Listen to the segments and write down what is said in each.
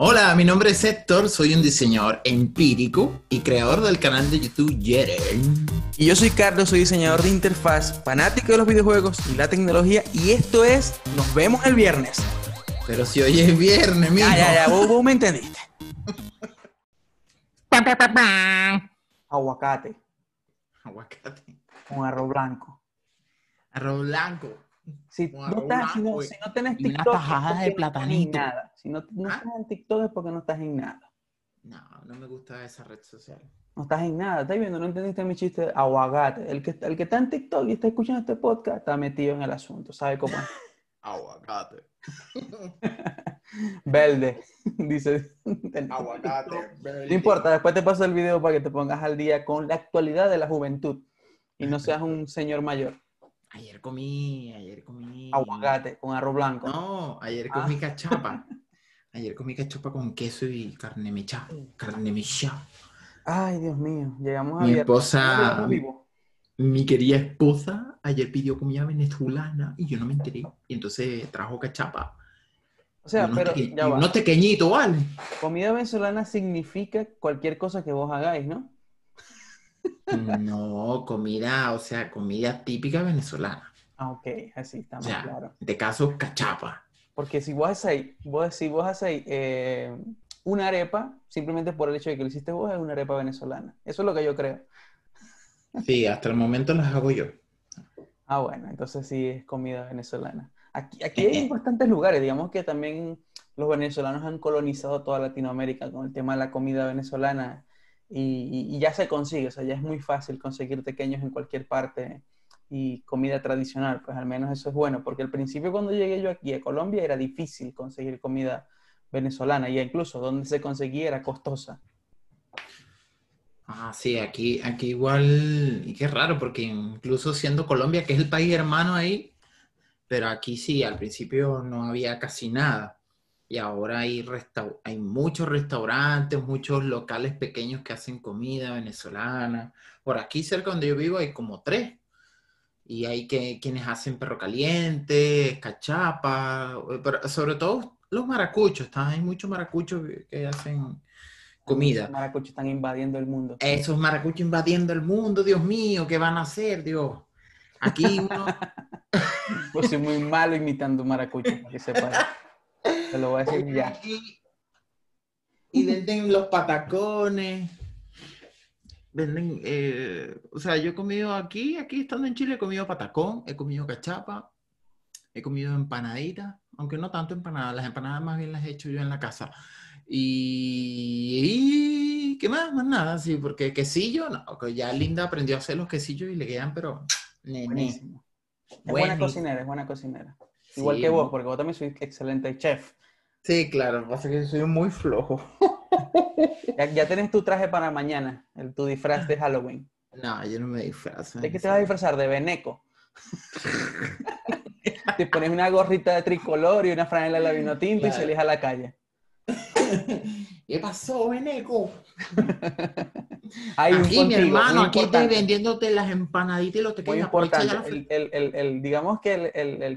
Hola, mi nombre es Héctor, soy un diseñador empírico y creador del canal de YouTube Yeren. Y yo soy Carlos, soy diseñador de interfaz, fanático de los videojuegos y la tecnología. Y esto es Nos vemos el viernes. Pero si hoy es viernes, mijo. Ya, ya, ya, vos, vos me entendiste. Aguacate Aguacate. con arroz blanco. Arroz blanco. Si no, arroz estás, si no, blanco si no tenés y una TikTok, tajada de platanito. nada. Si no, no ¿Ah? estás en TikTok es porque no estás en nada. No, no me gusta esa red social. No estás en nada. ¿Estás viendo? No entendiste mi chiste aguacate. El que, el que está en TikTok y está escuchando este podcast está metido en el asunto. ¿Sabe cómo es? Aguacate. Verde. Dice. Aguacate. No importa, después te paso el video para que te pongas al día con la actualidad de la juventud y no seas un señor mayor. Ayer comí, ayer comí. Aguacate con arroz blanco. No, ayer Ah. comí cachapa. Ayer comí cachapa con queso y carne mechada. Carne mechada. Ay, Dios mío, llegamos a Mi esposa- ¿Cómo llegamos vivos? Mi querida esposa ayer pidió comida venezolana y yo no me enteré. Y entonces trajo cachapa. O sea, pero teque- ya va. unos pequeñitos, ¿vale? Comida venezolana significa cualquier cosa que vos hagáis, ¿no? No, comida, o sea, comida típica venezolana. Ah, ok, así está O más sea, claro. este caso, cachapa. Porque si vos hacéis, vos, si vos hacéis eh, una arepa, simplemente por el hecho de que lo hiciste vos, es una arepa venezolana. Eso es lo que yo creo. Sí, hasta el momento las hago yo. Ah, bueno, entonces sí es comida venezolana. Aquí, aquí hay bastantes lugares, digamos que también los venezolanos han colonizado toda Latinoamérica con el tema de la comida venezolana y, y- y ya se consigue, o sea, ya es muy fácil conseguir pequeños en cualquier parte y comida tradicional, pues al menos eso es bueno, porque al principio cuando llegué yo aquí a Colombia era difícil conseguir comida venezolana y incluso donde se conseguía era costosa. Ah, sí, aquí, aquí igual, y qué raro, porque incluso siendo Colombia, que es el país hermano ahí, pero aquí sí, al principio no había casi nada. Y ahora hay, hay muchos restaurantes, muchos locales pequeños que hacen comida venezolana. Por aquí cerca donde yo vivo hay como tres. Y hay que, quienes hacen perro caliente, cachapa, eh, pero sobre todo los maracuchos, ¿está? hay muchos maracuchos que, hacen comida. Los maracuchos están invadiendo el mundo. Esos maracuchos invadiendo el mundo, Dios mío, ¿qué van a hacer, Dios? Aquí uno, Pues soy muy malo imitando maracucho, para que. Te lo voy a decir ya. y venden los patacones, venden, eh, o sea, yo he comido aquí, aquí estando en Chile, he comido patacón, he comido cachapa, he comido empanaditas, aunque no tanto empanadas, las empanadas más bien las he hecho yo en la casa. Y, y ¿qué más? Más nada, sí, porque quesillo, no, que ya Linda aprendió a hacer los quesillos y le quedan, pero. Buenísimo. Es buena cocinera, es buena cocinera. Igual Sí, que vos, porque vos también sois excelente chef. Sí, claro, lo que pasa es que soy muy flojo. Ya, ya tenés tu traje para mañana, el, tu disfraz de Halloween. No, yo no me disfrazo. ¿De qué te vas a disfrazar? De Beneco. te pones una gorrita de tricolor y una franela de la vino tinto y salís a la calle. ¿Qué pasó, Beneco? Hay un Aquí, mi contigo, hermano, muy aquí estoy vendiéndote las empanaditas y los Muy. Aprovecha ya importante. la El, el- el- el- digamos que el,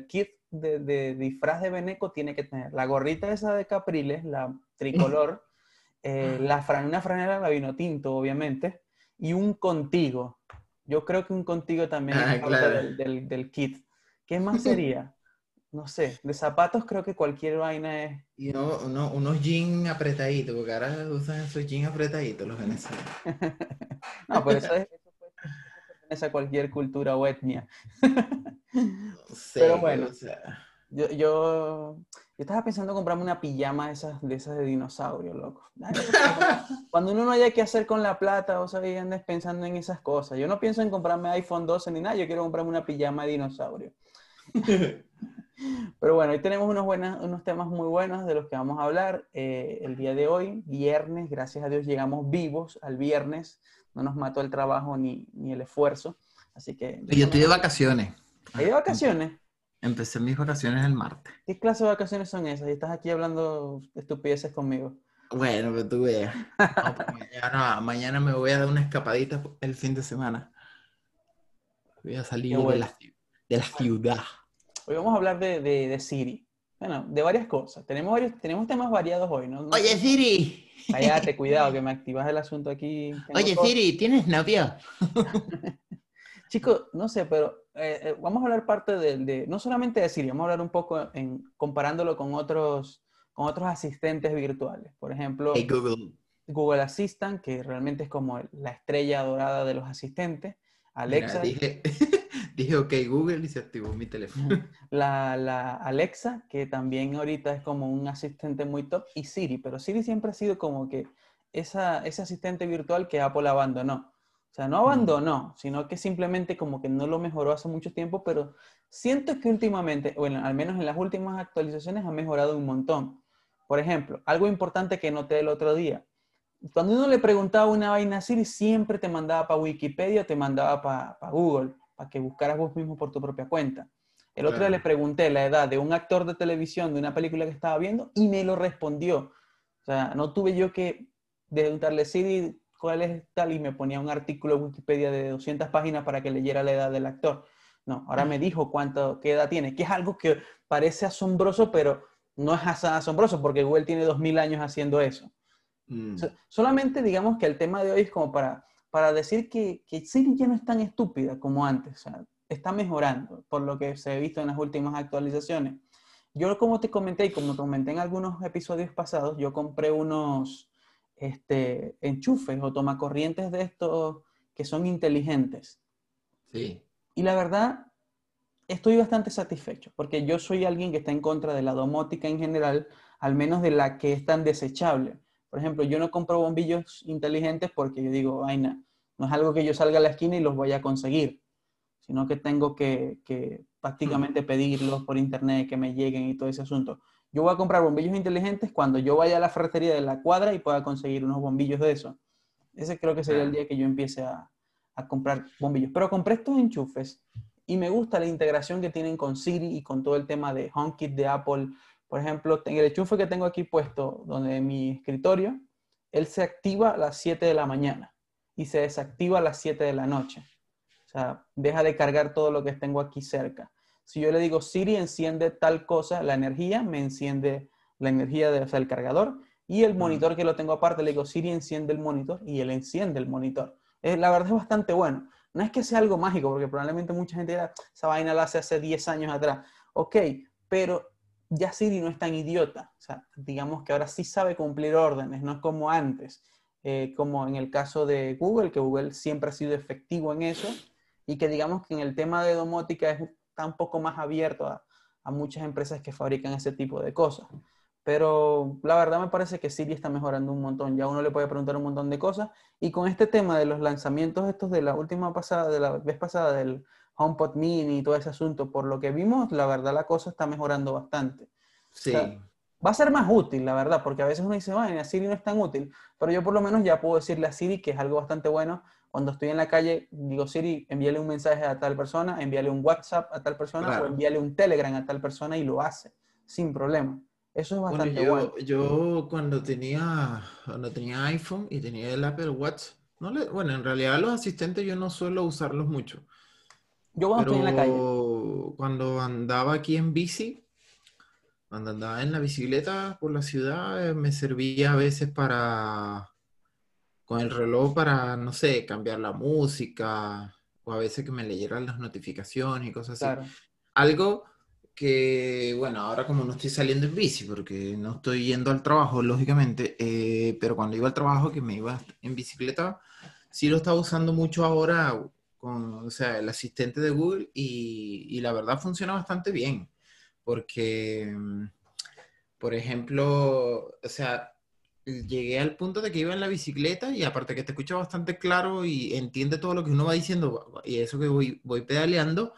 kit de, de disfraz de Beneco tiene que tener la gorrita esa de Capriles, la tricolor, eh, la fran- una franela la vino tinto, obviamente, y un contigo. Yo creo que un contigo también Ah, es parte claro. del, del- del kit. ¿Qué más sería? No sé, de zapatos creo que cualquier vaina es... Y uno- uno- unos jeans apretaditos, porque ahora usan esos jeans apretaditos los venezolanos. No, pero eso, es, eso pertenece a cualquier cultura o etnia. No sé, Pero bueno. o sea, Yo, yo, yo estaba pensando en comprarme una pijama de esas de, esas de dinosaurio, loco. Cuando uno no haya que hacer con la plata, vos sabés, andes pensando en esas cosas. Yo no pienso en comprarme iPhone 12 ni nada, yo quiero comprarme una pijama de dinosaurio. Pero bueno, hoy tenemos unos, buenas, unos temas muy buenos de los que vamos a hablar. Eh, el día de hoy, viernes, gracias a Dios llegamos vivos al viernes. No nos mató el trabajo ni, ni el esfuerzo. Así que... yo estoy de vacaciones. ¿Hay de vacaciones? Empecé mis vacaciones el martes. ¿Qué clase de vacaciones son esas? Y estás aquí hablando estupideces conmigo. Bueno, pero tú veas. No, pues mañana, mañana me voy a dar una escapadita el fin de semana. Voy a salir la, de la ciudad. Hoy vamos a hablar de, de, de Siri. Bueno, de varias cosas. Tenemos, varios, tenemos temas variados hoy, ¿no? Oye, Siri. Cállate, cuidado, que me activas el asunto aquí. Oye, Siri, ¿tienes novio? Chicos, no sé, pero eh, eh, vamos a hablar parte de, no solamente de Siri, vamos a hablar un poco en, comparándolo con otros, con otros asistentes virtuales. Por ejemplo, Google. Google Assistant, que realmente es como la estrella dorada de los asistentes. Alexa. dije, dije, ok, Google y se activó mi teléfono. La, la, Alexa, que también ahorita es como un asistente muy top, y Siri, pero Siri siempre ha sido como que esa, ese asistente virtual que Apple abandonó. O sea, no abandonó, sino que simplemente como que no lo mejoró hace mucho tiempo, pero siento que últimamente, bueno, al menos en las últimas actualizaciones ha mejorado un montón. Por ejemplo, algo importante que noté el otro día. Cuando uno le preguntaba una vaina a Siri, siempre te mandaba para Wikipedia, te mandaba para Google, para que buscaras vos mismo por tu propia cuenta. El otro día le pregunté la edad de un actor de televisión de una película que estaba viendo y me lo respondió. O sea, no tuve yo que preguntarle, Siri, cuál es tal, y me ponía un artículo de Wikipedia de 200 páginas para que leyera la edad del actor. No, ahora me dijo cuánto, qué edad tiene, que es algo que parece asombroso, pero no es asombroso porque Google tiene 2000 años haciendo eso. Mm. solamente digamos que el tema de hoy es como para, para decir que, que Siri ya no es tan estúpida como antes, o sea, está mejorando por lo que se ha visto en las últimas actualizaciones. Yo como te comenté y como te comenté en algunos episodios pasados, yo compré unos, este, enchufes o tomacorrientes de estos que son inteligentes. Sí. Y la verdad, estoy bastante satisfecho, porque yo soy alguien que está en contra de la domótica en general, al menos de la que es tan desechable. Por ejemplo, yo no compro bombillos inteligentes porque yo digo, vaina, no es algo que yo salga a la esquina y los voy a conseguir, sino que tengo que, que prácticamente pedirlos por internet, que me lleguen y todo ese asunto. Yo voy a comprar bombillos inteligentes cuando yo vaya a la ferretería de la cuadra y pueda conseguir unos bombillos de eso. Ese creo que sería el día que yo empiece a, comprar bombillos. Pero compré estos enchufes y me gusta la integración que tienen con Siri y con todo el tema de HomeKit de Apple. Por ejemplo, el enchufe que tengo aquí puesto, donde mi escritorio, él se activa a las 7 de la mañana y se desactiva a las 7 de la noche. O sea, deja de cargar todo lo que tengo aquí cerca. Si yo le digo Siri enciende tal cosa, la energía me enciende la energía del o cargador y el monitor que lo tengo aparte, le digo Siri enciende el monitor y él enciende el monitor. la verdad es bastante bueno. No es que sea algo mágico, porque probablemente mucha gente dirá, esa vaina la hace hace 10 años atrás. Ok, pero ya Siri no es tan idiota. O sea, digamos que ahora sí sabe cumplir órdenes, no es como antes. Eh, como en el caso de Google, que Google siempre ha sido efectivo en eso, y que digamos que en el tema de domótica es está un poco más abierto a, muchas empresas que fabrican ese tipo de cosas. Pero la verdad me parece que Siri está mejorando un montón. Ya uno le puede preguntar un montón de cosas. Y con este tema de los lanzamientos estos de la última pasada, de la vez pasada del HomePod Mini y todo ese asunto, por lo que vimos, la verdad la cosa está mejorando bastante. Sí. va a ser más útil, la verdad, porque a veces uno dice, bueno, Siri no es tan útil, pero yo por lo menos ya puedo decirle a Siri que es algo bastante bueno, cuando estoy en la calle, digo, Siri, envíale un mensaje a tal persona, envíale un WhatsApp a tal persona o envíale un Telegram a tal persona y lo hace, sin problema. Eso es bastante bueno. Yo, cuando tenía, cuando tenía iPhone y tenía el Apple Watch, no le, bueno, en realidad los asistentes yo no suelo usarlos mucho. Yo cuando estoy en la calle. Cuando andaba aquí en bici, cuando andaba en la bicicleta por la ciudad, eh, me servía a veces para con el reloj para, no sé, cambiar la música o a veces que me leyeran las notificaciones y cosas así. Algo que, bueno, ahora como no estoy saliendo en bici, porque no estoy yendo al trabajo, lógicamente, eh, pero cuando iba al trabajo, que me iba en bicicleta, sí lo estaba usando mucho ahora con, o sea, el asistente de Google y, y la verdad funciona bastante bien, porque, mm, por ejemplo, o sea, llegué al punto de que iba en la bicicleta y aparte que te escucha bastante claro y entiende todo lo que uno va diciendo y eso que voy, voy pedaleando,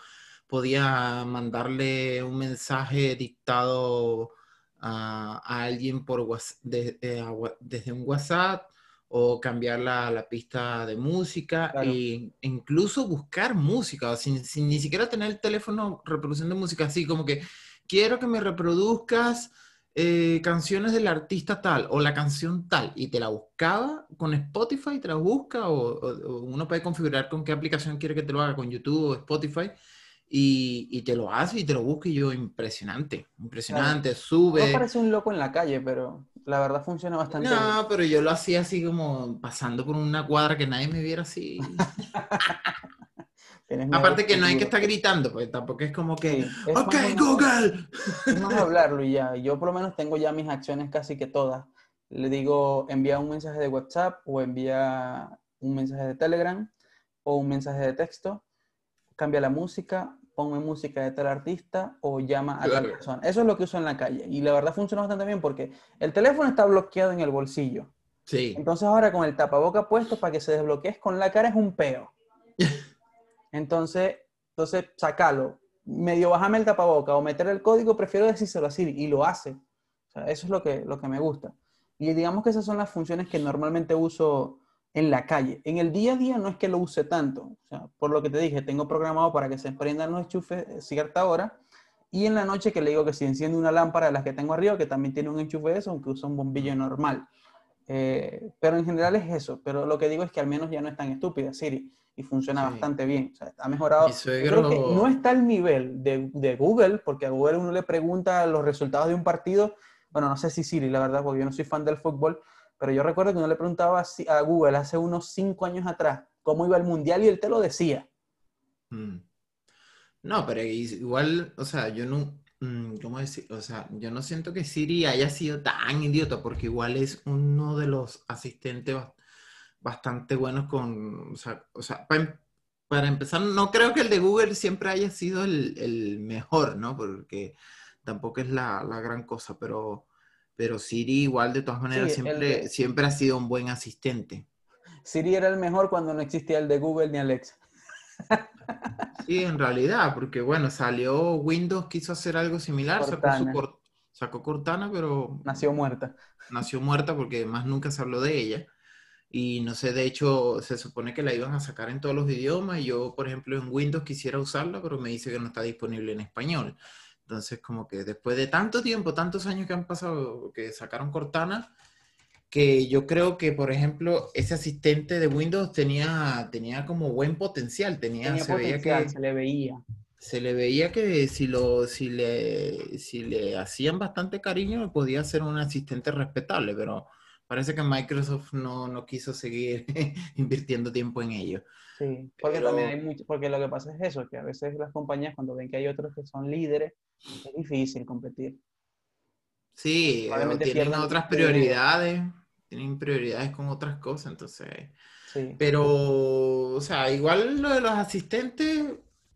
podía mandarle un mensaje dictado a, alguien por eh, desde un WhatsApp o cambiar la, la pista de música e incluso buscar música sin, sin ni siquiera tener el teléfono reproduciendo música así como que quiero que me reproduzcas eh, canciones del artista tal o la canción tal y te la buscaba con Spotify, te la busca o, uno puede configurar con qué aplicación quiere que te lo haga, con YouTube o Spotify y, te lo hace y te lo busca y yo, impresionante, impresionante, sube. No parece un loco en la calle, pero la verdad funciona bastante No, pero yo lo hacía así como pasando por una cuadra que nadie me viera así. Aparte que no hay que estar gritando, pues tampoco es como que, ok, Google. Es más hablarlo y ya. Yo por lo menos tengo ya mis acciones casi que todas. Le digo, envía un mensaje de WhatsApp o envía un mensaje de Telegram o un mensaje de texto, cambia la música, ponme música de tal artista o llama a tal persona. Eso es lo que uso en la calle. Y la verdad funciona bastante bien porque el teléfono está bloqueado en el bolsillo. Sí. Entonces ahora con el tapaboca puesto para que se desbloquee con la cara es un peo. Entonces, entonces sacalo. Medio bajame el tapaboca o meter el código, prefiero decírselo así y lo hace. O sea, eso es lo que, lo que me gusta. Y digamos que esas son las funciones que normalmente uso en la calle. En el día a día no es que lo use tanto. O sea, por lo que te dije, tengo programado para que se prendan los enchufes a cierta hora. Y en la noche que le digo que si enciende una lámpara de las que tengo arriba, que también tiene un enchufe de eso, aunque usa un bombillo normal. Eh, pero en general es eso. Pero lo que digo es que al menos ya no es tan estúpida Siri y funciona bastante bien. O sea, ha mejorado. Creo que no está al nivel de, de, Google, porque a Google uno le pregunta los resultados de un partido. Bueno, no sé si Siri, la verdad, porque yo no soy fan del fútbol, pero yo recuerdo que uno le preguntaba a Google hace unos cinco años atrás cómo iba el mundial y él te lo decía. Mm. No, pero igual, o sea, yo no, mm, ¿cómo decir? O sea, yo no siento que Siri haya sido tan idiota, porque igual es uno de los asistentes bastante buenos con, o sea, o sea para, empezar, no creo que el de Google siempre haya sido el, mejor, ¿no? Porque tampoco es la gran cosa, pero pero Siri igual de todas maneras siempre, siempre ha sido un buen asistente. Siri era el mejor cuando no existía el de Google ni Alexa. Sí, en realidad, porque bueno, salió Windows, quiso hacer algo similar, sacó, Cortana, pero... Nació muerta. Nació muerta porque más nunca se habló de ella. Y no sé, de hecho, se supone que la iban a sacar en todos los idiomas. Yo, por ejemplo, en Windows quisiera usarla, pero me dice que no está disponible en español. Entonces, como que después de tanto tiempo, tantos años que han pasado, que sacaron Cortana, que yo creo que, por ejemplo, ese asistente de Windows tenía, tenía como buen potencial, tenía, se veía que se le veía. Se le veía que si, lo, si, le, si le hacían bastante cariño, podía ser un asistente respetable, pero parece que Microsoft no, no quiso seguir invirtiendo tiempo en ello. Sí, porque también hay mucho, porque lo que pasa es eso, que a veces las compañías cuando ven que hay otros que son líderes, es difícil competir. Sí, tienen otras prioridades, tienen prioridades con otras cosas, entonces... Sí. Pero, o sea, igual lo de los asistentes,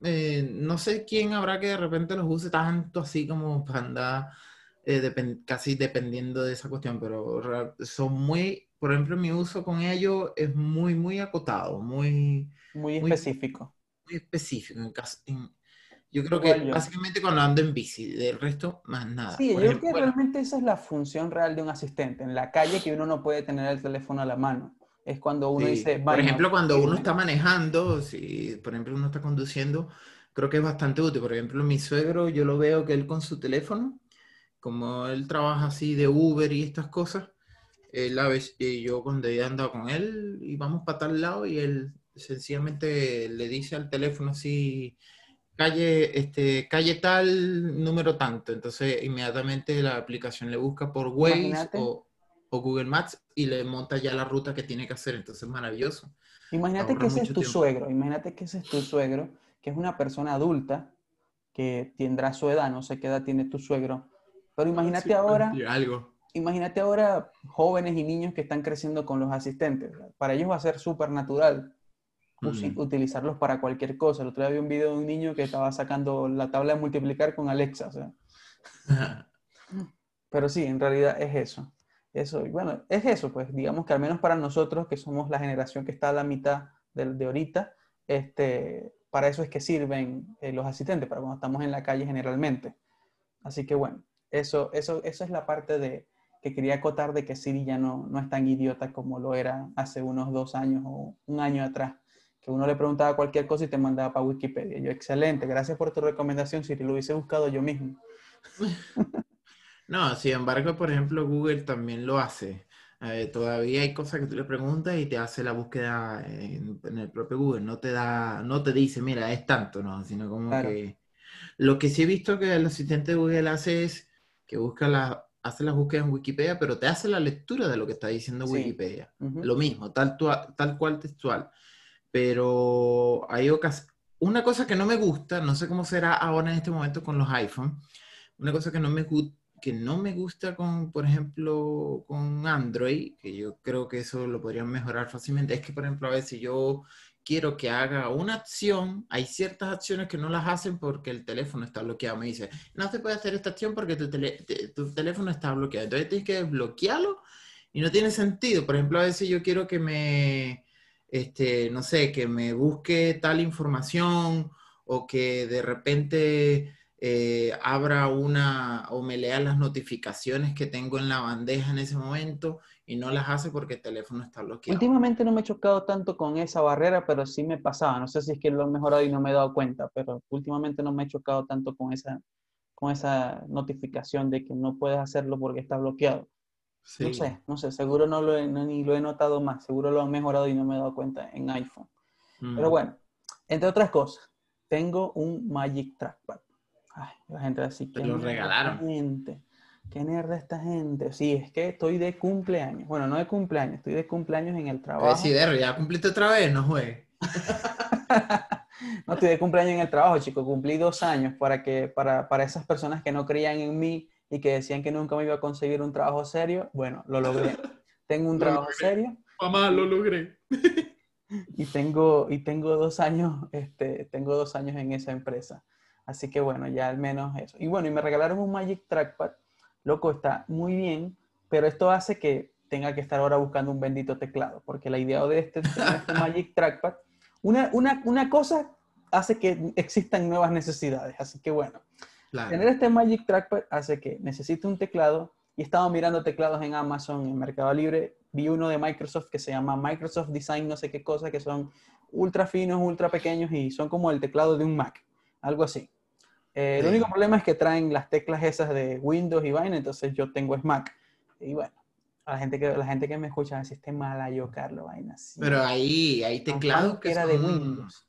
eh, no sé quién habrá que de repente los use tanto así como para andar eh, casi dependiendo de esa cuestión, pero son muy, por ejemplo, mi uso con ellos es muy, muy acotado, muy... Muy específico. Muy, específico. En, yo creo que básicamente cuando ando en bici, del resto, más nada. Sí, yo creo que realmente esa es la función real de un asistente. En la calle que uno no puede tener el teléfono a la mano. Es cuando uno dice... Por ejemplo, cuando uno está manejando, si por ejemplo uno está conduciendo, creo que es bastante útil. Por ejemplo, mi suegro, yo lo veo que él con su teléfono, como él trabaja así de Uber y estas cosas, él a veces, yo cuando he andado con él y vamos para tal lado y él sencillamente le dice al teléfono así calle, este, calle tal, número tanto. Entonces, inmediatamente la aplicación le busca por Waze o, Google Maps y le monta ya la ruta que tiene que hacer. Entonces, es maravilloso. Imagínate que ese es tu suegro. Imagínate que ese es tu suegro, que es una persona adulta que tendrá su edad, no sé qué edad tiene tu suegro. Pero imagínate ahora. Algo. Imagínate ahora jóvenes y niños que están creciendo con los asistentes. Para ellos va a ser súper natural utilizarlos para cualquier cosa. El otro día vi un video de un niño que estaba sacando la tabla de multiplicar con Alexa. Pero sí, en realidad es eso. Eso, bueno, es eso, pues digamos que al menos para nosotros, que somos la generación que está a la mitad de, de ahorita, este, para eso es que sirven eh, los asistentes, para cuando estamos en la calle generalmente. Así que bueno, eso, eso, eso es la parte de, que quería acotar de que Siri ya no, no es tan idiota como lo era hace unos dos años o un año atrás uno le preguntaba cualquier cosa y te mandaba para Wikipedia. Yo, excelente, gracias por tu recomendación, si lo hubiese buscado yo mismo. No, sin embargo, por ejemplo, Google también lo hace. eh, todavía hay cosas que tú le preguntas y te hace la búsqueda en, el propio Google. No te da, no te dice, mira, es tanto, ¿no? Sino como que. Lo que sí he visto que el asistente de Google hace es que busca la, hace las búsquedas en Wikipedia, pero te hace la lectura de lo que está diciendo Wikipedia. Lo mismo, tal, tal cual textual. Pero hay ocasiones. Una cosa que no me gusta, no sé cómo será ahora en este momento con los iPhone, una cosa que no me que no me gusta con, por ejemplo, con Android, que yo creo que eso lo podrían mejorar fácilmente, es que, por ejemplo, a veces yo quiero que haga una acción, hay ciertas acciones que no las hacen porque el teléfono está bloqueado. Me dice, no se puede hacer esta acción porque tu, tu teléfono está bloqueado. Entonces tienes que desbloquearlo y no tiene sentido. Por ejemplo, a veces yo quiero que me, este, no sé, que me busque tal información o que de repente eh, abra una o me lea las notificaciones que tengo en la bandeja en ese momento y no las hace porque el teléfono está bloqueado. Últimamente no me he chocado tanto con esa barrera, pero sí me pasaba. No sé si es que lo he mejorado y no me he dado cuenta, pero últimamente no me he chocado tanto con esa, con esa notificación de que no puedes hacerlo porque está bloqueado. No sé, no sé, seguro no lo he, ni lo he notado más, seguro lo he mejorado y no me he dado cuenta en iPhone. Pero mm. bueno, entre otras cosas, tengo un Magic Trackpad. Ay, la gente así. Te lo regalaron. Gente? ¿Qué nerd esta gente? Sí, es que estoy de cumpleaños. Bueno, no de cumpleaños, estoy de cumpleaños en el trabajo. Sí, ya cumpliste otra vez, no juegues. no, estoy de cumpleaños en el trabajo, chicos. Cumplí dos años para, que, para, para esas personas que no creían en mí y que decían que nunca me iba a conseguir un trabajo serio. Bueno, lo logré. Tengo un trabajo serio. Mamá, lo logré. y tengo, y tengo dos años, este, tengo dos años en esa empresa. Así que bueno, ya al menos eso. Y bueno, y me regalaron un Magic Trackpad. Loco, está muy bien, pero esto hace que tenga que estar ahora buscando un bendito teclado, porque la idea de este, este Magic Trackpad, una, una, una, cosa hace que existan nuevas necesidades. Así que bueno, tener este Magic Trackpad hace que necesite un teclado. Y estaba mirando teclados en Amazon, en Mercado Libre. Vi uno de Microsoft que se llama Microsoft Design, no sé qué cosa, que son ultra finos, ultra pequeños y son como el teclado de un Mac, algo así. Eh, el único problema es que traen las teclas esas de Windows y vaina, entonces yo tengo es Mac. Y bueno, a la gente que, la gente que me escucha dice, este mala yo, Carlos, vaina así. Pero ahí hay teclados que era de Windows.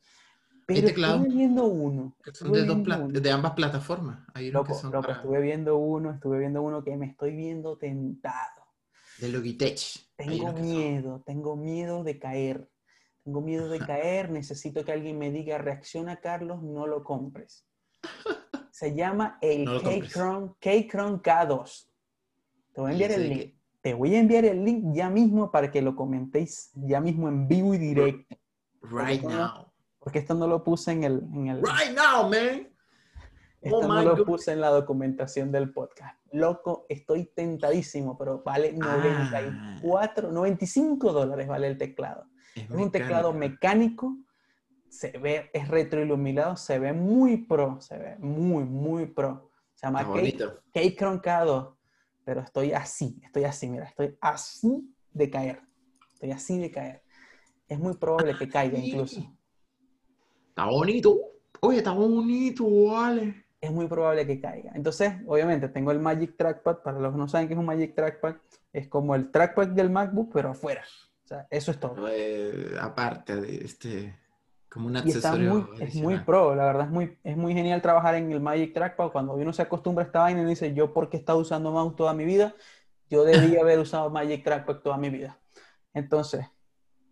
Pero estuve viendo uno. son de, de, ambas plataformas. Hay loco, que son loco, estuve viendo uno, estuve viendo uno que me estoy viendo tentado. De Logitech. Tengo miedo, tengo miedo de caer. Tengo miedo de caer, necesito que alguien me diga, reacciona Carlos, no lo compres. Se llama el K-Cron K2. Te voy a enviar el link. Te voy a enviar el link ya mismo para que lo comentéis ya mismo en vivo y directo. Right now. Porque esto no lo puse en el, en el Right now, man. Esto oh no lo puse en la documentación del podcast. Loco, estoy tentadísimo, pero vale 94, 95 dólares vale el teclado. Es, un teclado mecánico se ve, es retroiluminado, se ve muy pro, se ve muy, muy pro. Se llama Cake Croncado, pero estoy así, estoy así, mira, estoy así de caer. Estoy así de caer. Es muy probable que caiga incluso. Está bonito. Oye, está bonito, vale. Es muy probable que caiga. Entonces, obviamente, tengo el Magic Trackpad. Para los que no saben qué es un Magic Trackpad, es como el trackpad del MacBook, pero afuera. O sea, eso es todo. Eh, aparte de este. Como un accesorio. es muy pro, la verdad es muy, es muy genial trabajar en el Magic Trackpad. Cuando uno se acostumbra a esta vaina y dice, yo porque he estado usando mouse toda mi vida, yo debía haber usado Magic Trackpad toda mi vida. Entonces,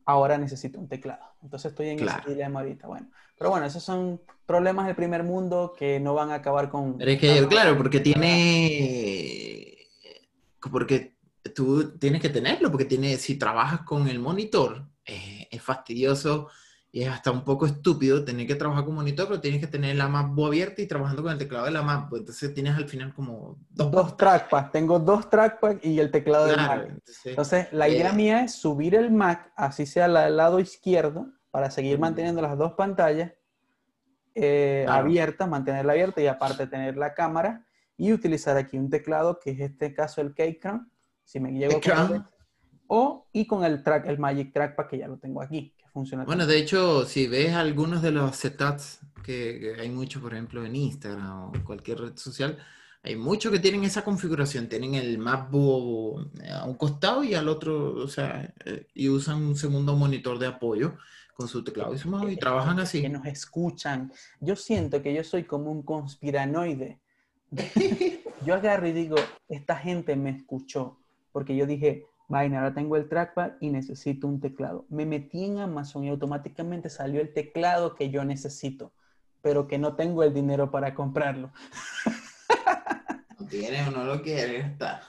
ahora necesito un teclado. Entonces estoy en ese dilema ahorita. Bueno, pero bueno, esos son problemas del primer mundo que no van a acabar con... Pero es que, claro, porque tiene... Porque tú tienes que tenerlo, porque tiene, si trabajas con el monitor, eh, es fastidioso y es hasta un poco estúpido tener que trabajar con monitor, pero tienes que tener la MacBook abierta y trabajando con el teclado de la MacBook. Pues, entonces tienes al final como dos, dos trackpads. Tengo dos trackpads y el teclado de Mac. Entonces, la idea eh, mía es subir el Mac, así sea al lado izquierdo, para seguir manteniendo las dos pantallas eh, abiertas, mantenerla abierta y aparte tener la cámara y utilizar aquí un teclado, que es este caso el Keychron, si me llego con o y con el track, el Magic Trackpad que ya lo tengo aquí. Bueno, de hecho, si ves algunos de los setups que, hay muchos, por ejemplo, en Instagram o cualquier red social, Hay muchos que tienen esa configuración, tienen el MacBook a un costado y al otro, o sea, eh, y usan un segundo monitor de apoyo con su teclado y su mouse y trabajan así. Que nos escuchan. Yo siento que yo soy como un conspiranoide. yo agarro y digo, esta gente me escuchó, porque yo dije, vaina, ahora tengo el trackpad y necesito un teclado. Me metí en Amazon y automáticamente salió el teclado que yo necesito, pero que no tengo el dinero para comprarlo. Tiene o no lo quiere, está.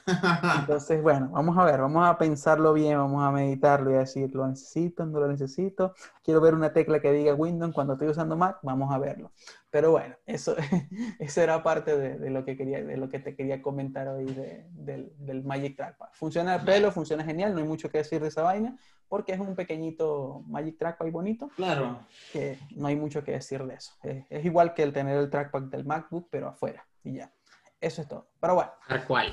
Entonces, bueno, vamos a ver, vamos a pensarlo bien, vamos a meditarlo y a decir, ¿lo necesito? ¿No lo necesito? Quiero ver una tecla que diga Windows cuando estoy usando Mac, vamos a verlo. Pero bueno, eso, eso era parte de, lo que quería, de lo que te quería comentar hoy del, del, Magic Trackpad. Funciona el pelo, funciona genial, no hay mucho que decir de esa vaina, porque es un pequeñito Magic Trackpad bonito. Claro. Que no hay mucho que decir de eso. es igual que el tener el trackpad del MacBook, pero afuera, y ya. Eso es todo. Pero bueno. Tal cual.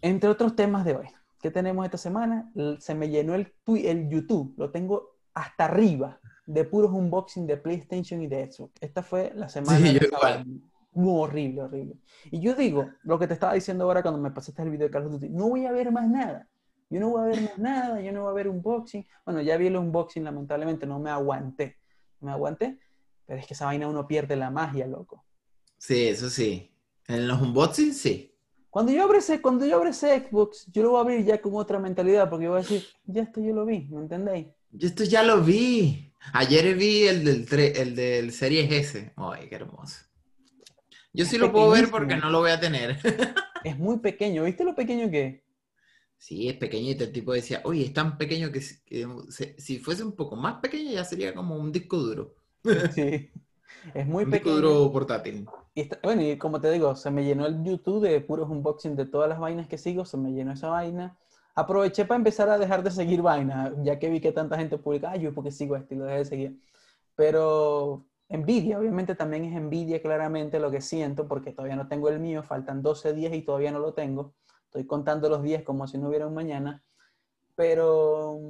Entre otros temas de hoy, ¿qué tenemos esta semana? Se me llenó el, el YouTube, lo tengo hasta arriba de puros unboxing de PlayStation y de Xbox. Esta fue la semana. Sí, igual. Muy horrible, horrible. Y yo digo, lo que te estaba diciendo ahora cuando me pasaste el video de Carlos Duty, no voy a ver más nada. Yo no voy a ver más nada, yo no voy a ver unboxing. Bueno, ya vi el unboxing, lamentablemente no me aguanté. Me aguanté, pero es que esa vaina uno pierde la magia, loco. Sí, eso sí. En los unboxings, sí. Cuando yo abre ese, cuando yo abre Xbox, yo lo voy a abrir ya con otra mentalidad, porque voy a decir, ya esto yo lo vi, ¿me entendéis? Yo esto ya lo vi. Ayer vi el del, el del Series S. Ay, qué hermoso. Yo sí lo puedo ver porque no lo voy a tener. es muy pequeño. ¿Viste lo pequeño que es? Sí, es pequeñito. El tipo decía, oye, es tan pequeño que, si fuese un poco más pequeño ya sería como un disco duro. sí. Es muy un Disco duro portátil. Y bueno, y como te digo, se me llenó el YouTube de puros unboxing de todas las vainas que sigo, se me llenó esa vaina. Aproveché para empezar a dejar de seguir vainas, ya que vi que tanta gente publica, ay, yo porque sigo esto y lo dejé de seguir. Pero envidia, obviamente también es envidia claramente lo que siento, porque todavía no tengo el mío, faltan 12 días y todavía no lo tengo. Estoy contando los días como si no hubiera un mañana. Pero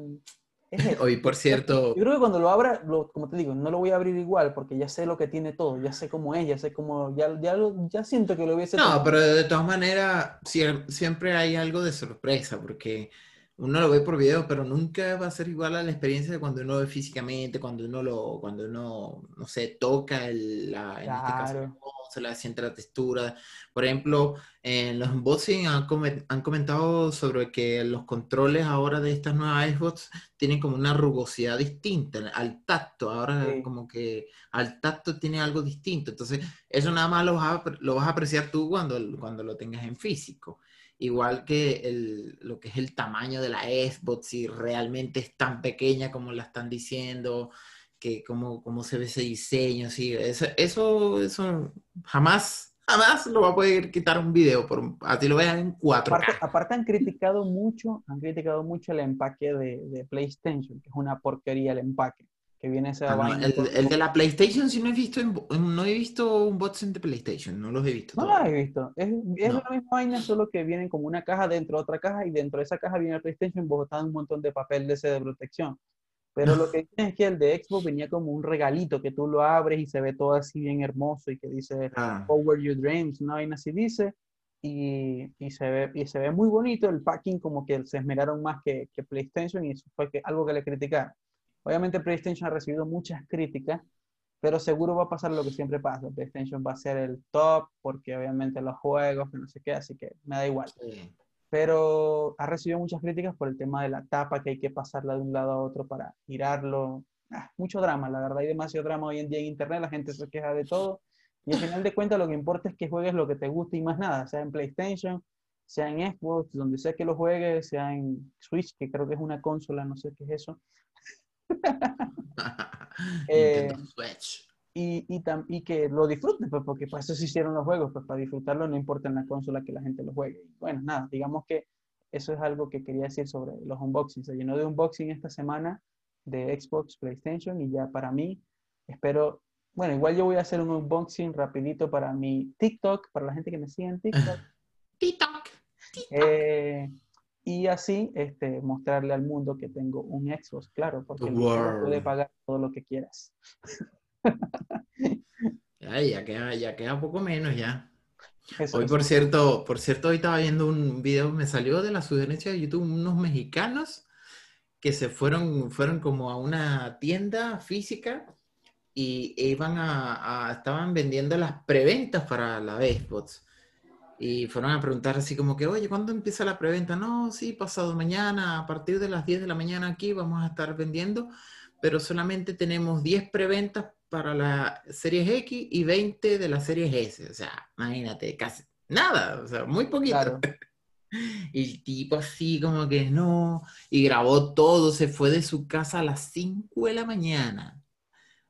Hoy, por cierto. Yo creo que cuando lo abra, como te digo, no lo voy a abrir igual porque ya sé lo que tiene todo, ya sé cómo es, ya sé cómo, ya, ya, ya siento que lo hubiese. No, pero de todas maneras, siempre hay algo de sorpresa porque uno lo ve por video, pero nunca va a ser igual a la experiencia de cuando uno lo ve físicamente, cuando uno lo, cuando uno, no sé, toca el, la, en este caso, se le siente la textura. Por ejemplo, en los unboxing han, han, comentado sobre que los controles ahora de estas nuevas Xbox tienen como una rugosidad distinta al tacto. Ahora como que al tacto tiene algo distinto. Entonces, eso nada más lo vas a, lo vas a apreciar tú cuando, cuando lo tengas en físico igual que el, lo que es el tamaño de la Xbox, si realmente es tan pequeña como la están diciendo, que cómo, cómo se ve ese diseño, sí, eso, eso, eso jamás, jamás lo va a poder quitar un video, por, ti lo vean en 4 aparte, aparte, han criticado mucho, han criticado mucho el empaque de, de PlayStation, que es una porquería el empaque que viene ese ah, el, de la PlayStation sí no he visto no he visto un boxing de PlayStation, no los he visto. No los he visto. Es, es la misma vaina, solo que vienen como una caja dentro de otra caja y dentro de esa caja viene el PlayStation botado un montón de papel de ese de protección. Pero lo que dicen es que el de Xbox venía como un regalito que tú lo abres y se ve todo así bien hermoso y que dice ah. Power Your Dreams, una vaina así dice. Y, y, se ve, y se ve muy bonito el packing, como que se esmeraron más que, que PlayStation y eso fue que, algo que le criticaron. Obviamente PlayStation ha recibido muchas críticas, pero seguro va a pasar lo que siempre pasa. PlayStation va a ser el top porque obviamente los juegos, que no sé qué, así que me da igual. Pero ha recibido muchas críticas por el tema de la tapa, que hay que pasarla de un lado a otro para girarlo. Ah, mucho drama, la verdad, hay demasiado drama hoy en día en Internet, la gente se queja de todo. Y al final de cuentas lo que importa es que juegues lo que te guste y más nada, sea en PlayStation, sea en Xbox, donde sea que lo juegues, sea en Switch, que creo que es una consola, no sé qué es eso. Eh, y, y, y, que lo disfruten, pues, porque para eso se hicieron los juegos, pues para disfrutarlo no importa en la consola que la gente lo juegue. Bueno, nada, digamos que eso es algo que quería decir sobre los unboxings. Se llenó de unboxing esta semana de Xbox, PlayStation y ya para mí, espero, bueno, igual yo voy a hacer un unboxing rapidito para mi TikTok, para la gente que me sigue en TikTok. TikTok. Eh, y así este, mostrarle al mundo que tengo un Xbox, claro, porque puede pagar todo lo que quieras. ya, ya, queda, ya queda poco menos ya. hoy, por cierto, por cierto, hoy estaba viendo un video, me salió de la sugerencia de YouTube, unos mexicanos que se fueron, fueron como a una tienda física y iban a, estaban vendiendo las preventas para la Xbox. Y fueron a preguntar así como que, oye, ¿cuándo empieza la preventa? No, sí, pasado mañana, a partir de las 10 de la mañana aquí vamos a estar vendiendo, pero solamente tenemos 10 preventas para la Series X y 20 de la Series S. O sea, imagínate, casi nada, o sea, muy poquito. Y el tipo así como que no, y grabó todo, se fue de su casa a las 5 de la mañana.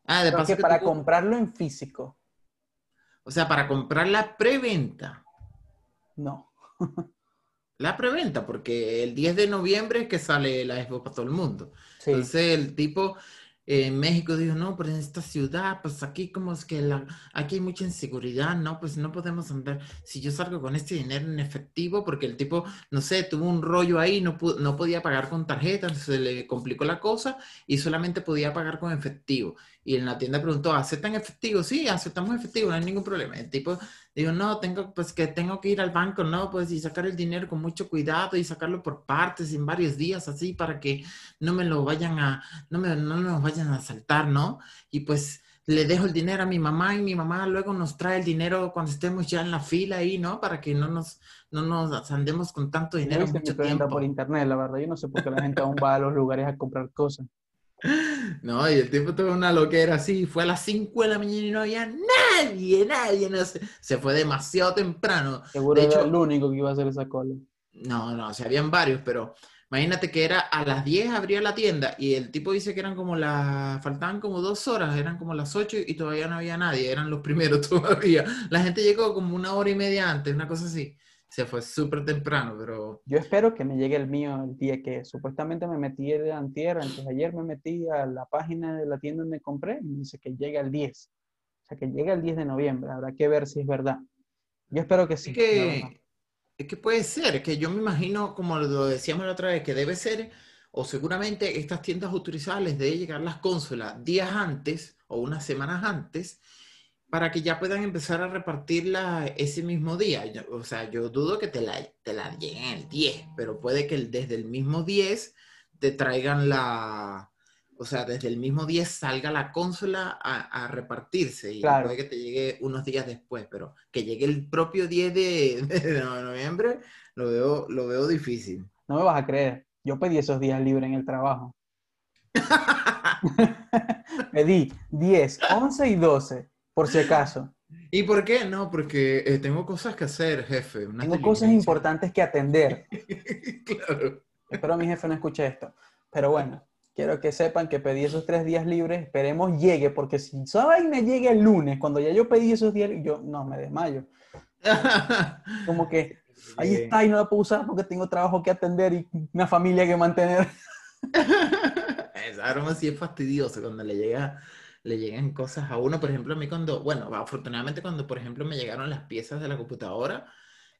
Ah, de paso que para comprarlo en físico. O sea, para comprar la preventa. No. la preventa, porque el 10 de noviembre es que sale la Expo para todo el mundo. Entonces el tipo en México dijo, no, pero en esta ciudad, pues aquí como es que la, aquí hay mucha inseguridad, no, pues no podemos andar, si yo salgo con este dinero en efectivo, porque el tipo, no sé, tuvo un rollo ahí, no, no podía pagar con tarjeta, se le complicó la cosa y solamente podía pagar con efectivo. Y en la tienda preguntó, ¿aceptan efectivo? Sí, aceptamos efectivo, no hay ningún problema. El tipo dijo, no, tengo, pues que tengo que ir al banco, no, pues y sacar el dinero con mucho cuidado y sacarlo por partes en varios días, así, para que no me lo vayan a, no me, no lo vayan a saltar, ¿no? Y pues le dejo el dinero a mi mamá y mi mamá luego nos trae el dinero cuando estemos ya en la fila ahí, ¿no? Para que no nos, no nos andemos con tanto dinero mucho tiempo. por internet, la verdad. Yo no sé por qué la gente aún va a los lugares a comprar cosas. No, y el tipo tuvo una loquera así, fue a las 5 de la mañana y no había nadie, nadie, no sé, se fue demasiado temprano. Seguro de hecho, era el único que iba a hacer esa cola. No, no, o sea, habían varios, pero imagínate que era a las 10 abría la tienda y el tipo dice que eran como las, faltaban como dos horas, eran como las 8 y todavía no había nadie, eran los primeros todavía. La gente llegó como una hora y media antes, una cosa así se fue súper temprano, pero... Yo espero que me llegue el mío el día que supuestamente me metí de antier, antes ayer me metí a la página de la tienda donde compré y dice que llega el 10. O sea, que llega el 10 de noviembre. Habrá que ver si es verdad. Yo espero que sí. Es que, es que puede ser, es que yo me imagino, como lo decíamos la otra vez, que debe ser, o seguramente estas tiendas autorizadas les debe llegar las consolas días antes o unas semanas antes para que ya puedan empezar a repartirla ese mismo día. o sea, yo dudo que te la, te la lleguen el 10, pero puede que desde el mismo 10 te traigan la, o sea, desde el mismo 10 salga la consola a, repartirse y puede que te llegue unos días después, pero que llegue el propio 10 de, de, noviembre lo veo, lo veo difícil. No me vas a creer, yo pedí esos días libres en el trabajo. pedí 10, 11 y 12 por si acaso. ¿Y por qué? No, porque eh, tengo cosas que hacer, jefe. tengo cosas importantes que atender. claro. Espero mi jefe no escuche esto. Pero bueno, quiero que sepan que pedí esos tres días libres. Esperemos llegue, porque si saben me llegue el lunes, cuando ya yo pedí esos días, yo no me desmayo. Como que ahí está y no la puedo usar porque tengo trabajo que atender y una familia que mantener. Esa aroma sí es fastidioso cuando le llega le llegan cosas a uno. Por ejemplo, a mí cuando, bueno, afortunadamente cuando, por ejemplo, me llegaron las piezas de la computadora,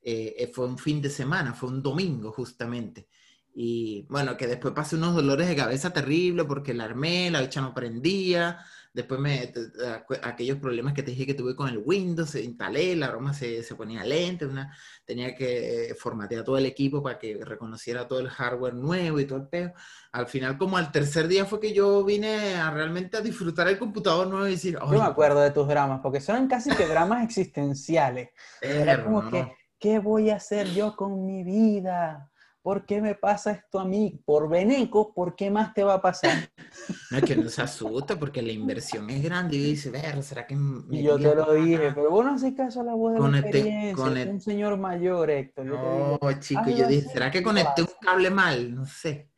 eh, eh, fue un fin de semana, fue un domingo justamente. Y bueno, que después pasé unos dolores de cabeza terribles porque la armé, la bicha no prendía, Después me, aquellos problemas que te dije que tuve con el Windows, instalé, la broma se, se ponía lenta, una, tenía que formatear todo el equipo para que reconociera todo el hardware nuevo y todo el pedo. Al final, como al tercer día fue que yo vine a realmente a disfrutar el computador nuevo y decir... Yo me acuerdo de tus dramas, porque son casi que dramas existenciales. Era como que, ¿qué voy a hacer yo con mi vida? ¿Por qué me pasa esto a mí? Por Beneco, ¿por qué más te va a pasar? No, es que no se asusta porque la inversión es grande y dice, ver, ¿será que Y yo te lo dije, pero vos no haces caso a la voz de la experiencia, es un señor mayor, Héctor. no, chico, yo dije, ¿será que conecté un cable mal? No sé.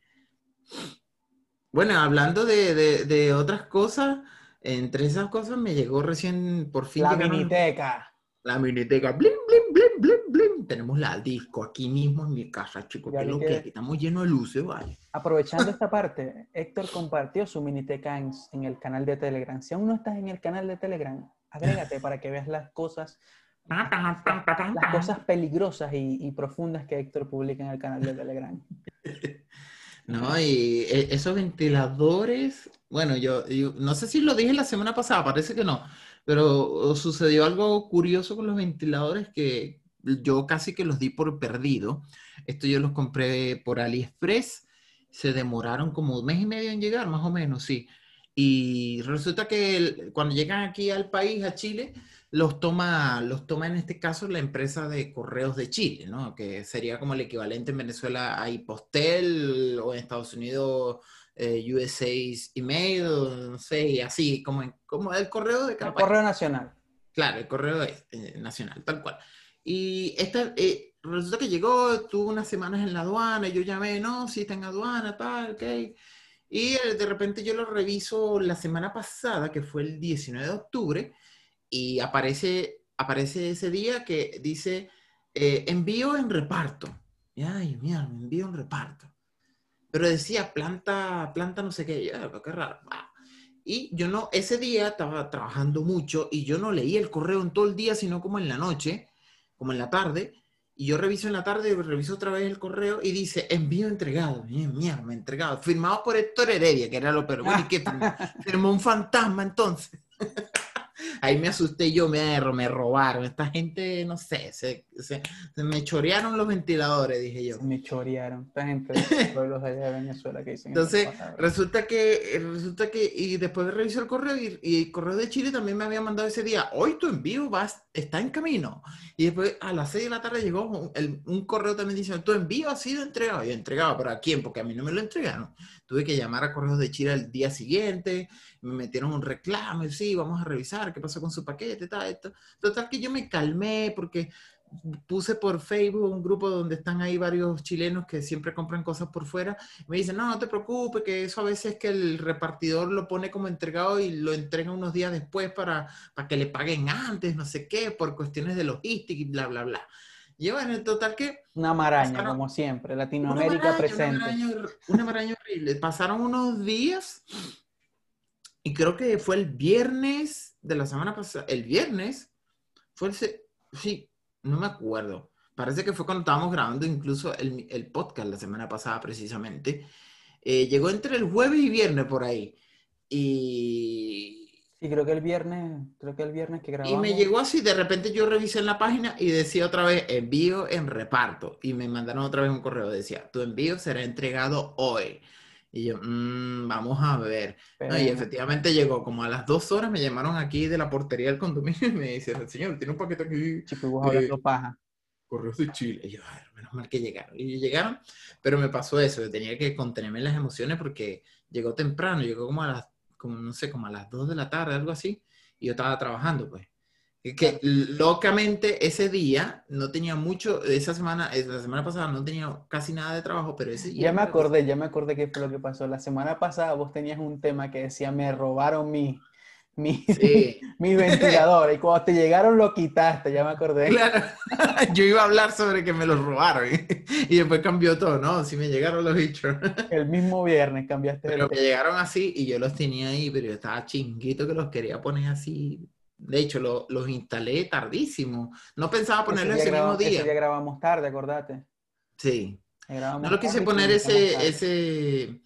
Bueno, hablando de, de, otras cosas, entre esas cosas me llegó recién, por fin. La miniteca. La miniteca, blim, blim, blim, blim, blim. Tenemos la disco aquí mismo en mi casa, chicos. Que lo que aquí estamos llenos de luces, vale. Aprovechando esta parte, Héctor compartió su miniteca en, en, el canal de Telegram. Si aún no estás en el canal de Telegram, agrégate para que veas las cosas, las cosas peligrosas y, y profundas que Héctor publica en el canal de Telegram. No, y e, esos ventiladores, bueno, yo, yo, no sé si lo dije la semana pasada, parece que no, Pero sucedió algo curioso con los ventiladores que yo casi que los di por perdido. Esto yo los compré por AliExpress. Se demoraron como un mes y medio en llegar, más o menos, sí. Y resulta que cuando llegan aquí al país, a Chile, los toma, los toma en este caso la empresa de correos de Chile, ¿no? Que sería como el equivalente en Venezuela a Ipostel o en Estados Unidos eh, USA Email, no sé, y así, como, como el correo de cada El correo nacional. Claro, el correo eh, nacional, tal cual. Y esta, eh, resulta que llegó, tuvo unas semanas en la aduana, y yo llamé, no, sí está en aduana, tal, ok. Y de repente yo lo reviso la semana pasada, que fue el 19 de octubre, y aparece, aparece ese día que dice eh, envío en reparto. Y, ay, mira, envío en reparto. Pero decía planta, planta no sé qué, ya, qué raro. Y yo no, ese día estaba trabajando mucho y yo no leí el correo en todo el día, sino como en la noche, como en la tarde. Y yo reviso en la tarde, reviso otra vez el correo y dice envío entregado. Mierda, me entregado. Firmado por Héctor Heredia, que era lo peor. Bueno, ¿y qué firmó? un fantasma entonces. Ahí me asusté yo, me, me robaron. Esta gente, no sé, se, se, me chorearon los ventiladores, dije yo. me chorearon. Esta gente de pueblos allá de Venezuela que dicen. Entonces, resulta que, resulta que, y después revisé el correo y, y, el correo de Chile también me había mandado ese día, hoy tu envío vas, está en camino. Y después a las 6 de la tarde llegó un, un correo también diciendo, tu envío ha sido entregado. Y entregado, ¿pero a quién? Porque a mí no me lo entregaron. Tuve que llamar a correos de Chile el día siguiente me metieron un reclamo, y sí, vamos a revisar qué pasó con su paquete, tal, esto. Total que yo me calmé porque puse por Facebook un grupo donde están ahí varios chilenos que siempre compran cosas por fuera. Me dicen, no, no te preocupes, que eso a veces es que el repartidor lo pone como entregado y lo entrega unos días después para, para que le paguen antes, no sé qué, por cuestiones de logística y bla, bla, bla. Bueno, en total que... Una maraña, como siempre, Latinoamérica presente. Una maraña, una maraña horrible. Pasaron unos días y creo que fue el viernes de la semana pasada, el viernes, fue el, sí, no me acuerdo. Parece que fue cuando estábamos grabando incluso el, el podcast la semana pasada precisamente. Eh, llegó entre el jueves y viernes por ahí. Y... Sí, creo que el viernes, creo que el viernes que grabamos. Y me llegó así, de repente yo revisé en la página y decía otra vez envío en reparto. Y me mandaron otra vez un correo, decía, tu envío será entregado hoy. Y yo, mmm, vamos a ver. y efectivamente llegó como a las dos horas, me llamaron aquí de la portería del condominio y me dijeron, señor, tiene un paquete aquí. Chico, hablando eh, paja. Correos de Chile. Y yo, ver, menos mal que llegaron. Y llegaron, pero me pasó eso, que tenía que contenerme las emociones porque llegó temprano, llegó como a las, como, no sé, como a las dos de la tarde, algo así, y yo estaba trabajando, pues. Que locamente ese día no tenía mucho, esa semana, la semana pasada no tenía casi nada de trabajo, pero ese día... Ya me acordé, ya me acordé qué fue lo que pasó. La semana pasada vos tenías un tema que decía, me robaron mi, mi, mi ventilador y cuando te llegaron lo quitaste, ya me acordé. Claro, yo iba a hablar sobre que me los robaron y, después cambió todo, ¿no? Si me llegaron los bichos. El mismo viernes cambiaste. Pero me llegaron así y yo los tenía ahí, pero yo estaba chinguito que los quería poner así de hecho, los instalé tardísimo. No pensaba ponerlo ese, mismo día. Ese día grabamos tarde, acordate. Sí. no lo quise poner ese, ese,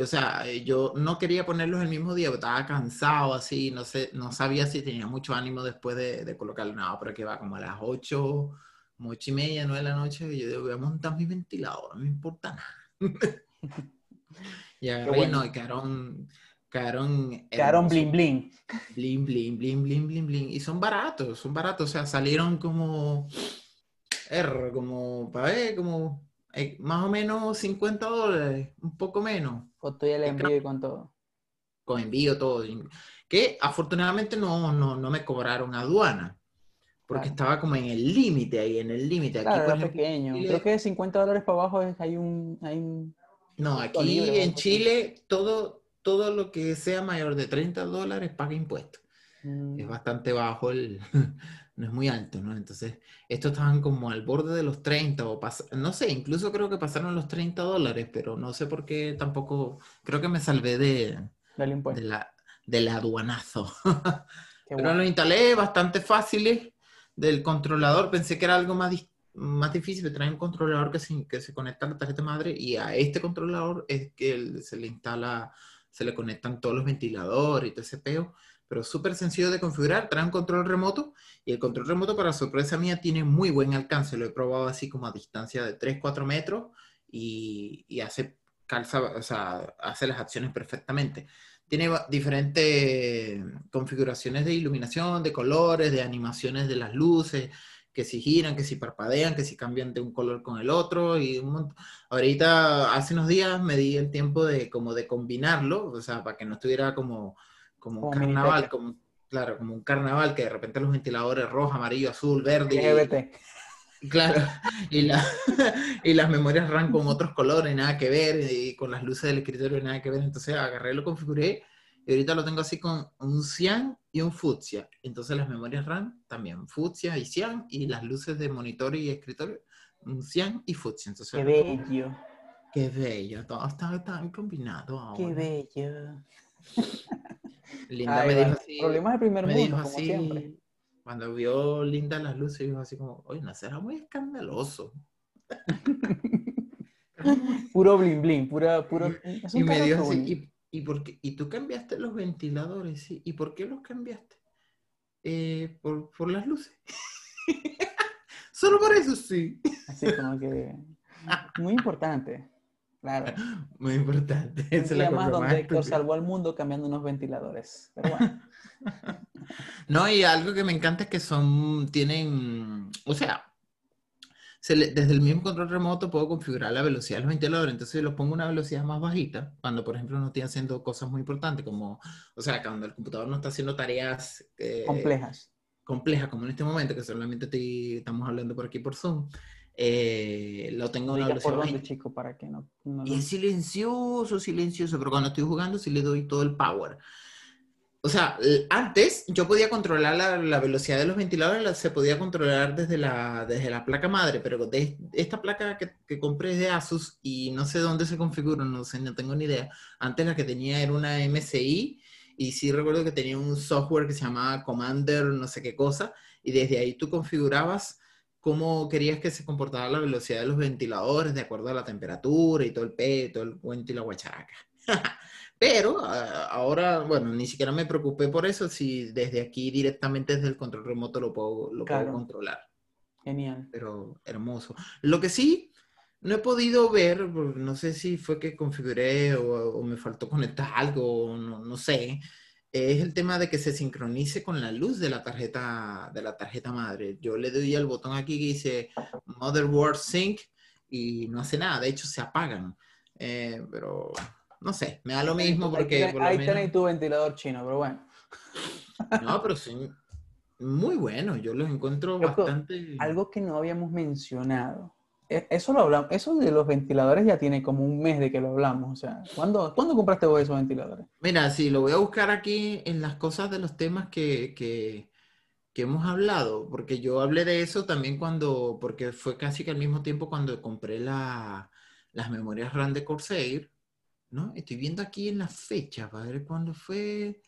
o sea, yo no quería ponerlos el mismo día, estaba cansado así, no sé, no sabía si tenía mucho ánimo después de, de colocarlo. No, pero que va como a las 8, como 8 y media, 9 de la noche, y yo digo, voy a montar mi ventilador, no me importa nada. y agarré, bueno. y quedaron Quedaron... Quedaron bling bling. Bling bling, bling bling, bling bling. Y son baratos, son baratos. O sea, salieron como... R, como, para ver, como eh, más o menos 50 dólares, un poco menos. Con todo el envío y con todo. Con envío, todo. Que afortunadamente no, no, no me cobraron aduana. Porque estaba como en el límite ahí, en el límite. Claro, Aquí, pequeño. Creo que de 50 dólares para abajo hay un... Hay un... No, aquí en Chile todo, todo lo que sea mayor de 30 dólares paga impuestos. Es mm. bastante bajo el... no es muy alto, ¿no? Entonces, estos estaban como al borde de los 30 o no sé, incluso creo que pasaron los 30 dólares, pero no sé por qué tampoco, creo que me salvé de, del impuesto. de la, del aduanazo. pero lo instalé bastante fáciles del controlador, pensé que era algo más, más difícil, traer un controlador que se, que se conecta a la tarjeta madre y a este controlador es que se le instala se le conectan todos los ventiladores y todo ese peo, pero súper sencillo de configurar, trae un control remoto y el control remoto para sorpresa mía tiene muy buen alcance, lo he probado así como a distancia de 3-4 metros y, y hace, calza, o sea, hace las acciones perfectamente. Tiene diferentes configuraciones de iluminación, de colores, de animaciones de las luces, que si giran, que si parpadean, que si cambian de un color con el otro y un Ahorita, hace unos días me di el tiempo de como de combinarlo, o sea, para que no estuviera como, como un carnaval, como, claro, como un carnaval que de repente los ventiladores rojo, amarillo, azul, verde. Y, claro, y, la, y las memorias RAM con otros colores, nada que ver, y con las luces del escritorio, nada que ver. Entonces agarré, lo configuré y ahorita lo tengo así con un cian y un fucsia. Entonces las memorias RAM también, fucsia y cian, y las luces de monitor y escritorio, un cian y fucsia. Entonces, qué bello. Qué bello, todo está tan combinado ahora. Qué bello. Linda me dijo así. Problemas primer mundo, dijo así, siempre. Cuando vio Linda las luces, dijo así como, oye, no será muy escandaloso. puro bling bling, pura, puro. y me dijo así, ¿Y, por qué? ¿Y tú cambiaste los ventiladores? ¿sí? ¿Y por qué los cambiaste? Eh, por, por, las luces. Solo por eso, sí. Así como que... Muy importante. Claro. Muy importante. Es la más donde Héctor salvó al mundo cambiando unos ventiladores. Pero bueno. no, y algo que me encanta es que son, tienen, o sea, desde el mismo control remoto puedo configurar la velocidad de los ventiladores. Entonces, los pongo a una velocidad más bajita, cuando, por ejemplo, no estoy haciendo cosas muy importantes, como, o sea, cuando el computador no está haciendo tareas eh, complejas. Complejas, como en este momento, que solamente estamos hablando por aquí por Zoom. Eh, lo tengo a una velocidad por dónde, chico, para que no, Y es silencioso, silencioso, pero cuando estoy jugando sí le doy todo el power o sea, antes yo podía controlar la, velocidad de los ventiladores, se podía controlar desde la, desde la placa madre, pero de esta placa que, que, compré es de Asus y no sé dónde se configura, no sé, no tengo ni idea. Antes la que tenía era una MSI y sí recuerdo que tenía un software que se llamaba Commander, no sé qué cosa, y desde ahí tú configurabas cómo querías que se comportara la velocidad de los ventiladores de acuerdo a la temperatura y todo el peto, todo el cuento y la guacharaca. Pero ahora, bueno, ni siquiera me preocupé por eso, si desde aquí directamente desde el control remoto lo puedo, lo puedo controlar. Genial. Pero hermoso. Lo que sí, no he podido ver, no sé si fue que configuré o, me faltó conectar algo, no, no, sé, es el tema de que se sincronice con la luz de la tarjeta, de la tarjeta madre. Yo le doy al botón aquí que dice Motherboard Sync y no hace nada, de hecho se apagan. Eh, pero no sé, me da lo mismo porque... Ahí, tenéis tu ventilador chino, pero bueno. No, pero sí, muy bueno, yo los encuentro bastante... Algo que no habíamos mencionado. E, eso lo hablamos, eso de los ventiladores ya tiene como un mes de que lo hablamos. O sea, ¿cuándo, ¿cuándo compraste vos esos ventiladores? Mira, sí, lo voy a buscar aquí en las cosas de los temas que, que, que hemos hablado, porque yo hablé de eso también cuando, porque fue casi que al mismo tiempo cuando compré la, las memorias RAM de Corsair ¿no? Estoy viendo aquí en las fechas, para ver cuándo fue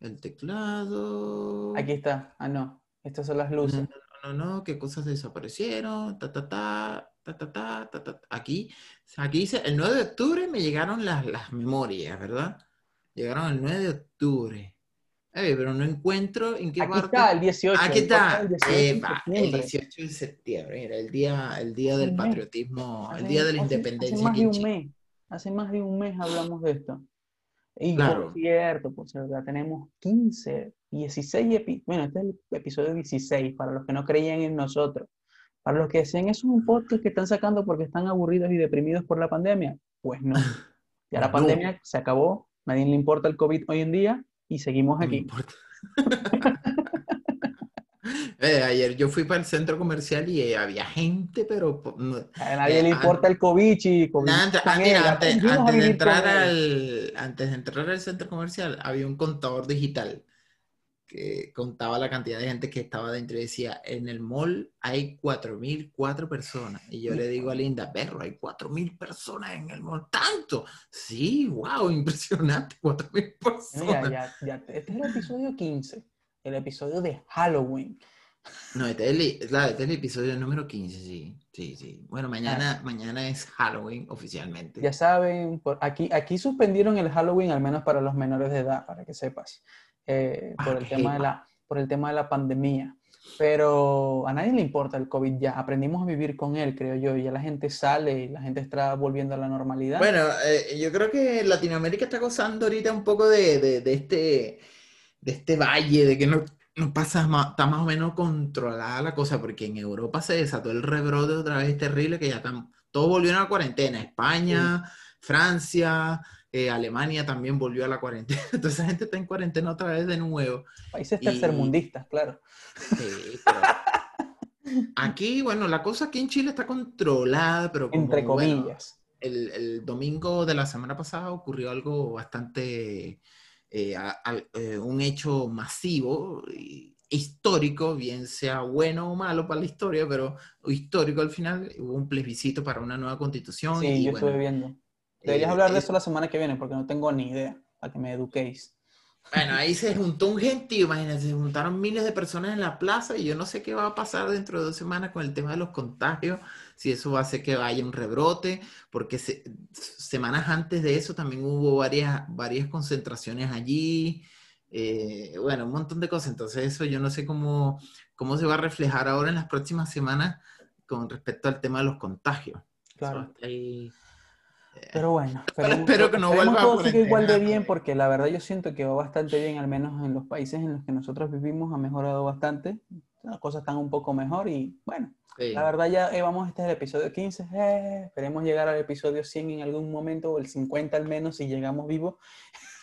el teclado. Aquí está. Ah, no. Estas son las luces. No, no, no, qué cosas desaparecieron. Ta, ta, ta, ta, ta, ta, ta, ta. Aquí, aquí dice, el 9 de octubre me llegaron las, las memorias, ¿verdad? Llegaron el 9 de octubre. pero no encuentro en qué Aquí está, el 18. Aquí está, el 18, de septiembre. Era el día, el día del patriotismo, el día de la independencia. Hace más de un mes. Hace más de un mes hablamos de esto. Y por cierto, por cierto, ya tenemos 15, 16 episodios. Bueno, este es el episodio 16 para los que no creían en nosotros. Para los que decían, eso es un podcast que están sacando porque están aburridos y deprimidos por la pandemia. Pues no. Ya la pandemia se acabó, nadie le importa el COVID hoy en día y seguimos aquí. Eh, ayer yo fui para el centro comercial y eh, había gente, pero... a nadie le eh, importa el COVID, chico. antes, de entrar al, antes de entrar al centro comercial había un contador digital que contaba la cantidad de gente que estaba dentro y decía, en el mall hay 4.004 personas. Y yo le digo a Linda, perro, hay 4.000 personas en el mall. ¿Tanto? Sí, wow, impresionante, 4.000 personas. ya, ya, este es el episodio 15 el episodio de Halloween. No, este es, el, este el episodio número 15, sí. Sí, sí. Bueno, mañana, ah. mañana es Halloween oficialmente. Ya saben, por aquí, aquí suspendieron el Halloween, al menos para los menores de edad, para que sepas. eh, por, el Ah, tema de la, por el tema de la pandemia. Pero a nadie le importa el COVID ya. Aprendimos a vivir con él, creo yo. Y ya la gente sale y la gente está volviendo a la normalidad. Bueno, eh, yo creo que Latinoamérica está gozando ahorita un poco de, de- de este, de este valle, de que no pasa más, está más o menos controlada la cosa, porque en Europa se desató el rebrote otra vez terrible, que ya están, todos volvieron a la cuarentena. España, Francia, eh, Alemania también volvió a la cuarentena. Toda esa gente está en cuarentena otra vez de nuevo. Países y- tercermundistas, claro. Sí, pero Aquí, bueno, la cosa aquí en Chile está controlada, pero como, Entre bueno, comillas. el, el domingo de la semana pasada ocurrió algo bastante, eh, a- a- eh, un hecho masivo, histórico, bien sea bueno o malo para la historia, pero histórico al final, hubo un plebiscito para una nueva constitución Sí, y yo bueno, estuve viendo. Deberías eh, hablar de es- eso la semana que viene porque no tengo ni idea, para que me eduquéis. Bueno, ahí se juntó un gentío, imagínense, se juntaron miles de personas en la plaza y yo no sé qué va a pasar dentro de dos semanas con el tema de los contagios, si eso va a hacer que vaya un rebrote, porque se- semanas antes de eso también hubo varias, varias concentraciones allí, eh, bueno, un montón de cosas, entonces eso yo no sé cómo, cómo se va a reflejar ahora en las próximas semanas con respecto al tema de los contagios. Claro. ahí, Pero bueno, Pero espero que no vuelva a todo siga igual de bien porque la verdad yo siento que va bastante bien, al menos en los países en los que nosotros vivimos ha mejorado bastante. Las cosas están un poco mejor y bueno, sí. la verdad ya eh, vamos, este es el episodio 15, eh, esperemos llegar al episodio 100 en algún momento o el 50 al menos si llegamos vivos.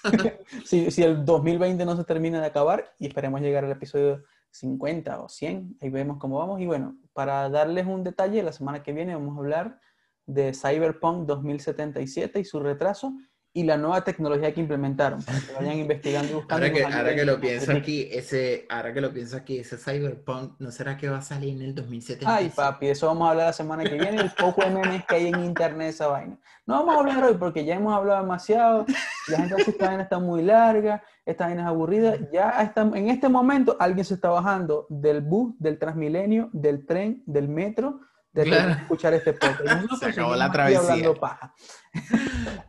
si, si el 2020 no se termina de acabar y esperemos llegar al episodio 50 o 100, ahí vemos cómo vamos. Y bueno, para darles un detalle, la semana que viene vamos a hablar de Cyberpunk 2077 y su retraso y la nueva tecnología que implementaron, para que vayan investigando y buscando. Ahora que, ahora que lo pienso aquí, ese, ahora que lo pienso aquí, ese Cyberpunk, ¿no será que va a salir en el 2077? Ay, papi, eso vamos a hablar la semana que viene, el poco de memes que hay en internet esa vaina. No vamos a hablar hoy porque ya hemos hablado demasiado, la gente dice esta vaina está muy larga, esta vaina es aburrida, ya está, en este momento alguien se está bajando del bus, del Transmilenio, del tren, del metro, de Claro. escuchar este podcast. Se acabó la travesía. paja.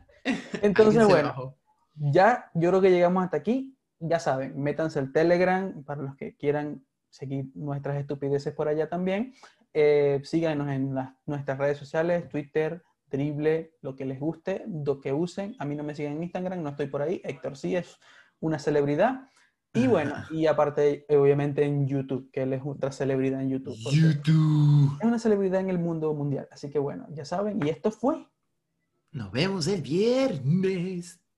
Entonces, bueno, bajó. ya yo creo que llegamos hasta aquí. Ya saben, métanse al Telegram para los que quieran seguir nuestras estupideces por allá también. Eh, síganos en las- nuestras redes sociales, Twitter, Drible, lo que les guste, lo que usen. A mí no me siguen en Instagram, no estoy por ahí. Héctor sí es una celebridad. Y bueno, y aparte, obviamente en YouTube, que él es otra celebridad en YouTube. YouTube. Es una celebridad en el mundo mundial. Así que bueno, ya saben. Y esto fue Nos vemos el viernes.